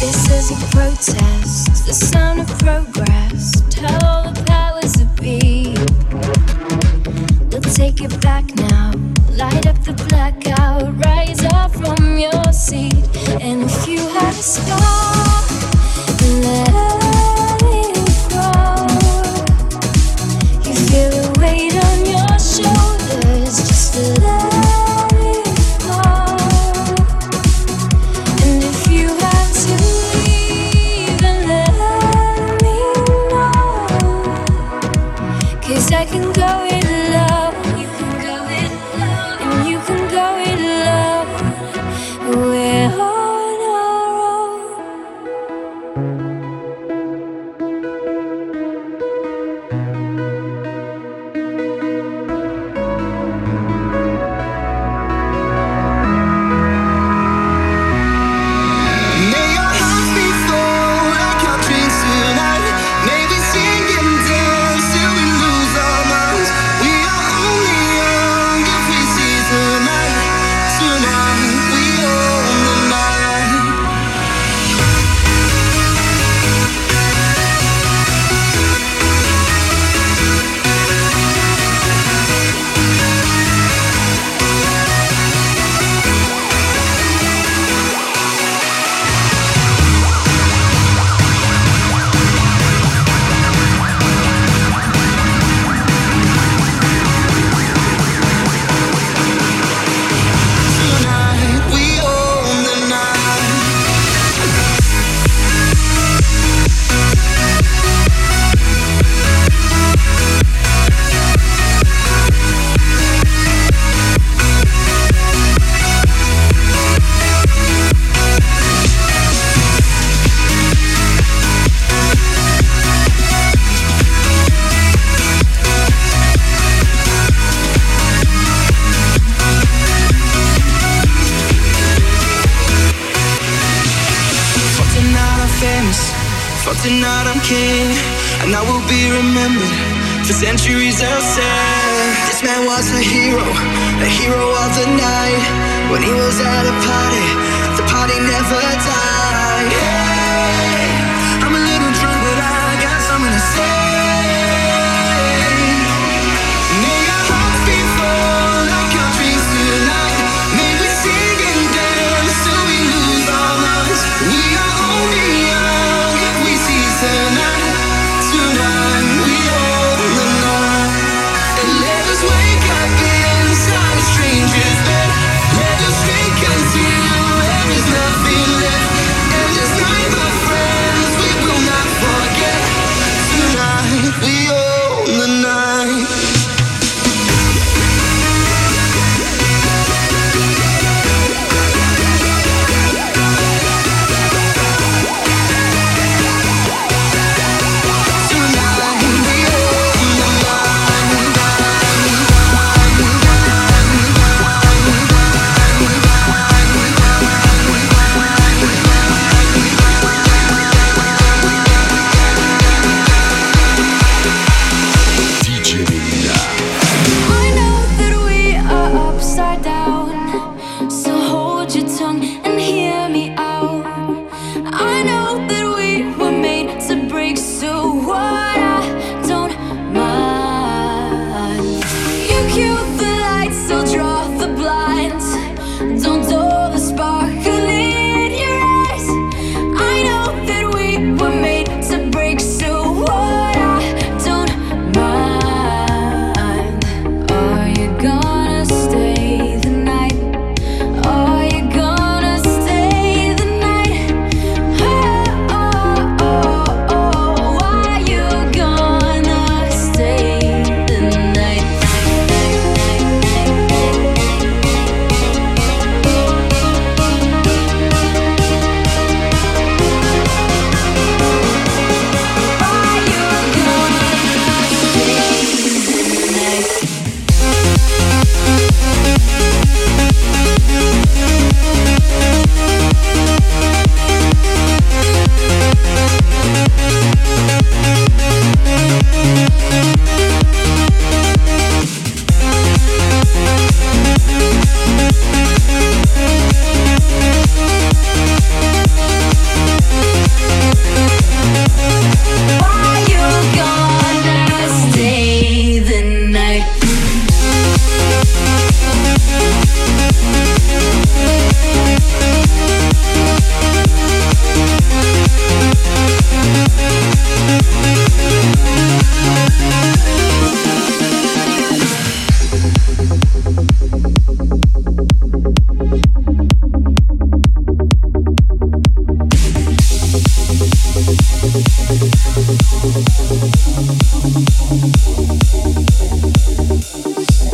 This is a protest, the sound of progress. Tell all the powers that be. We'll take it back now. Light up the blackout. Rise up from your seat. And if you have a spark, let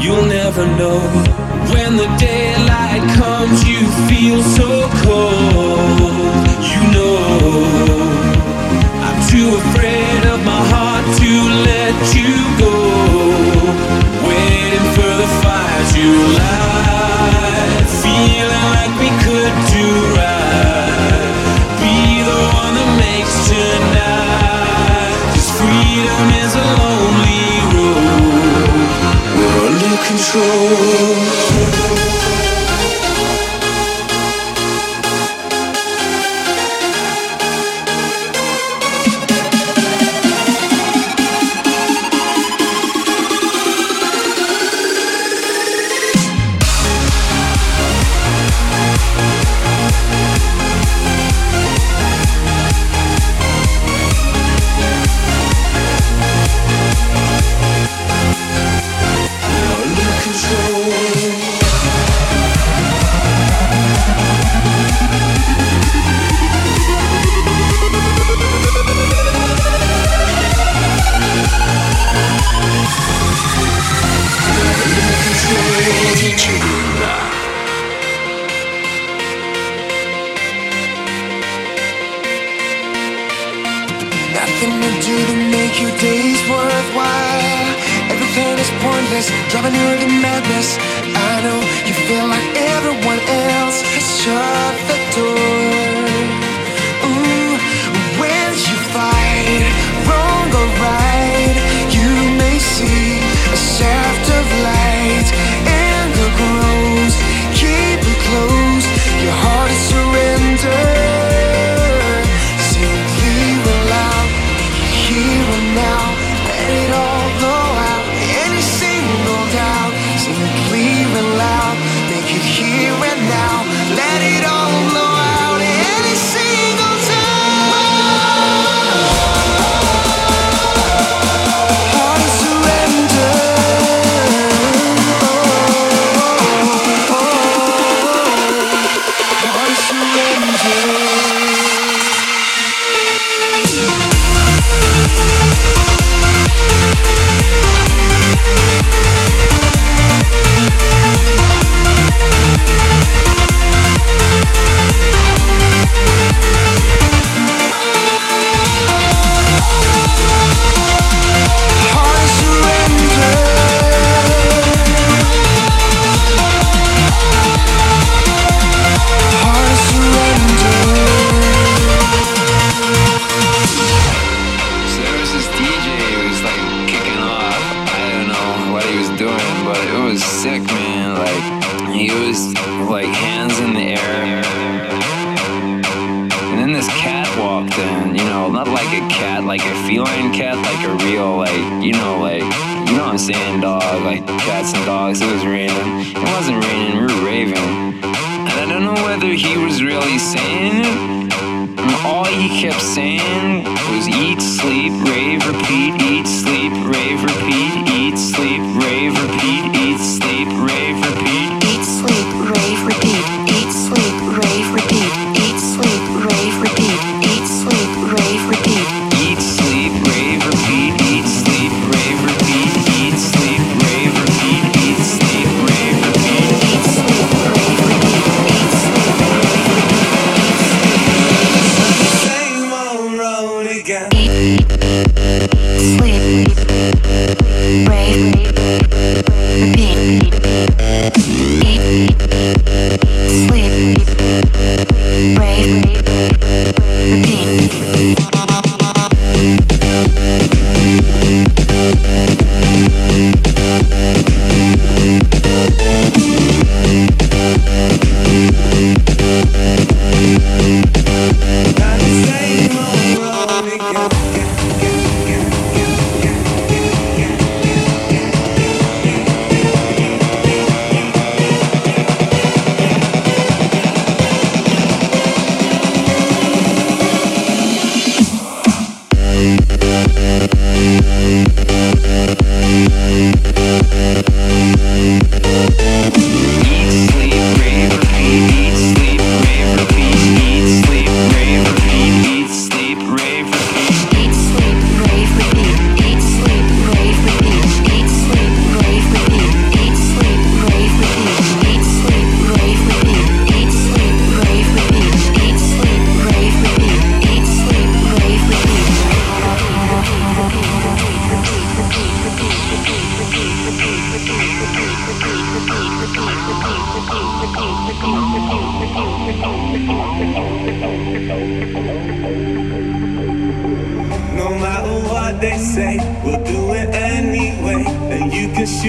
You'll never know when the daylight comes. You feel so. Nothing to do to make your days worthwhile. Everything is pointless, driving you to madness. I know you feel like everyone else. It's your thing. and We're raving. And I don't know whether he was really saying it, all he kept saying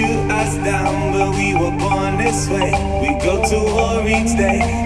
shoot us down, but we were born this way. We go to war each day.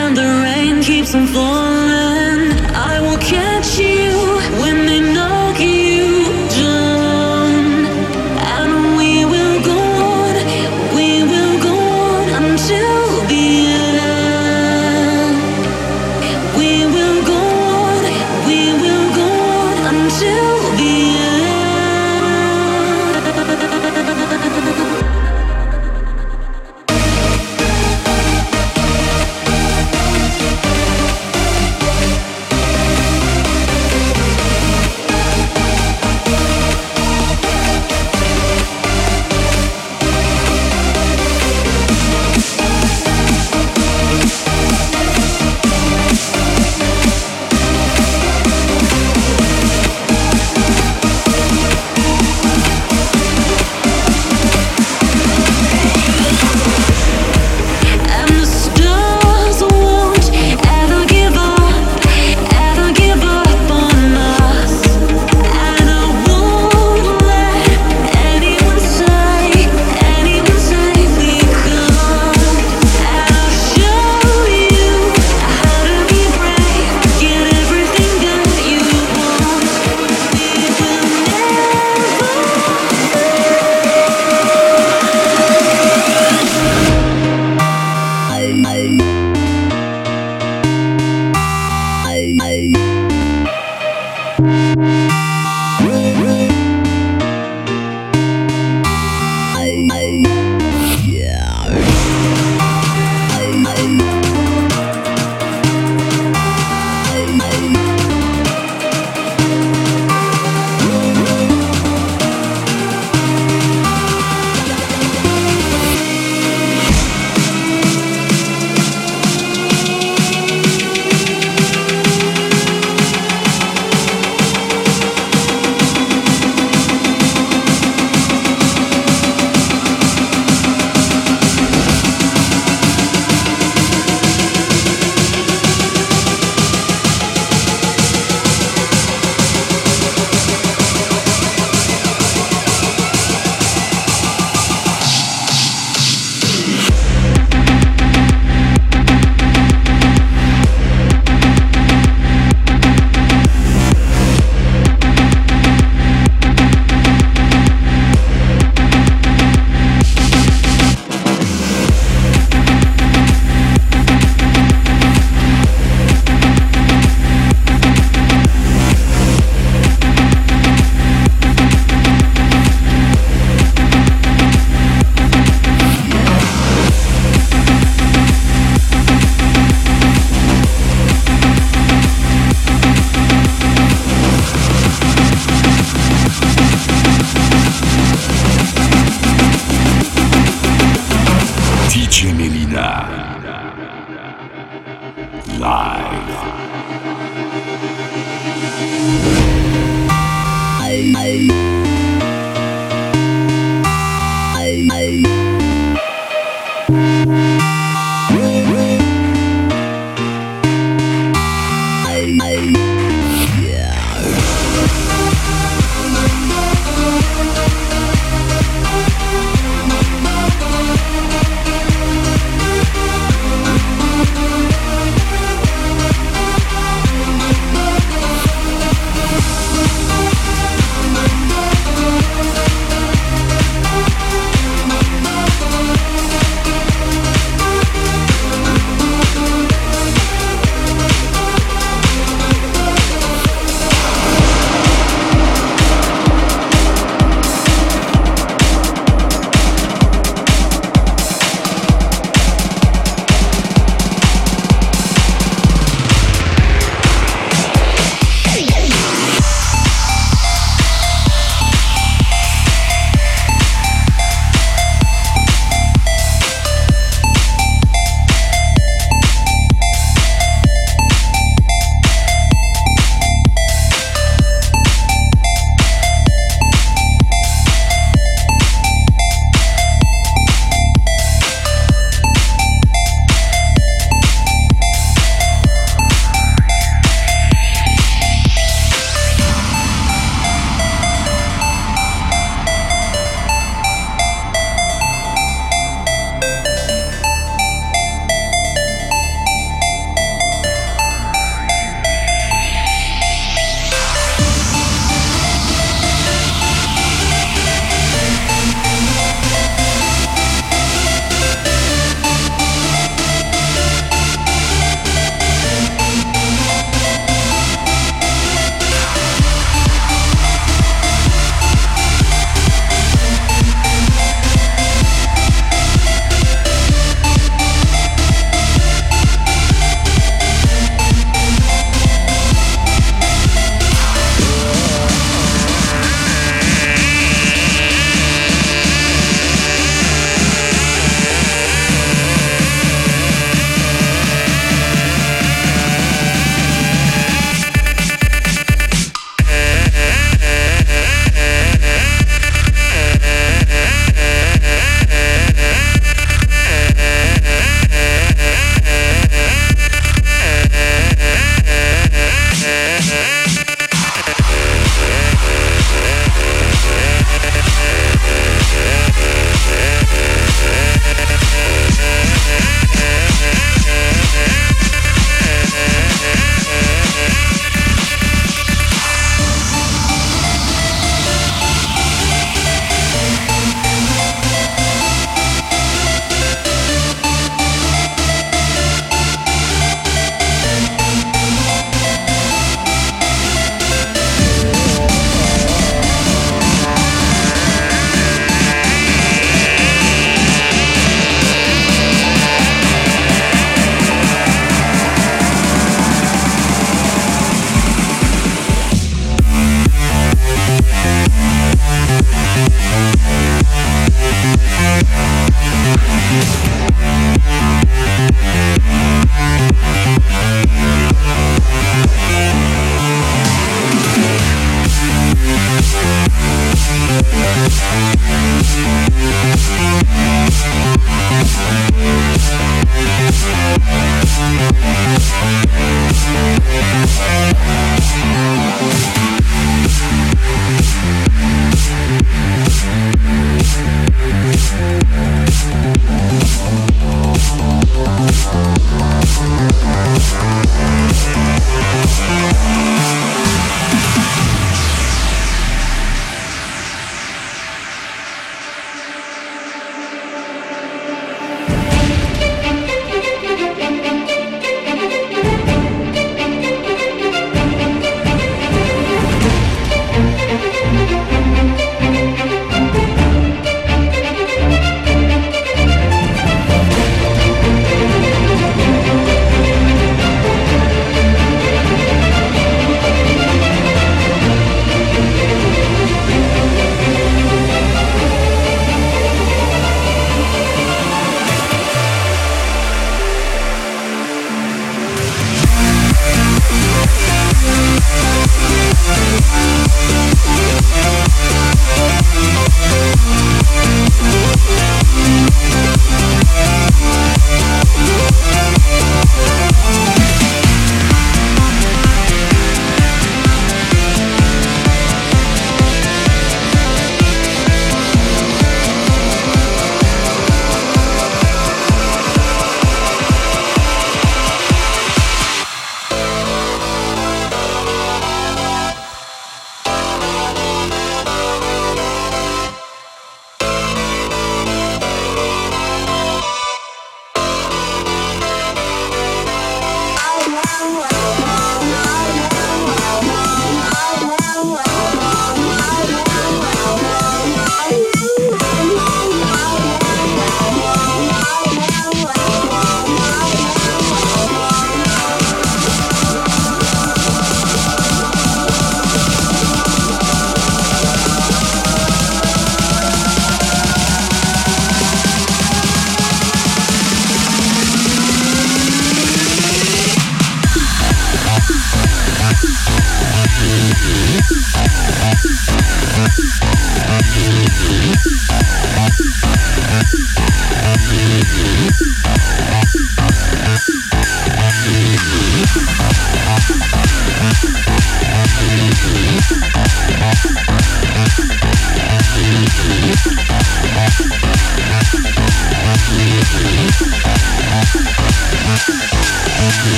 and the rain keeps on falling.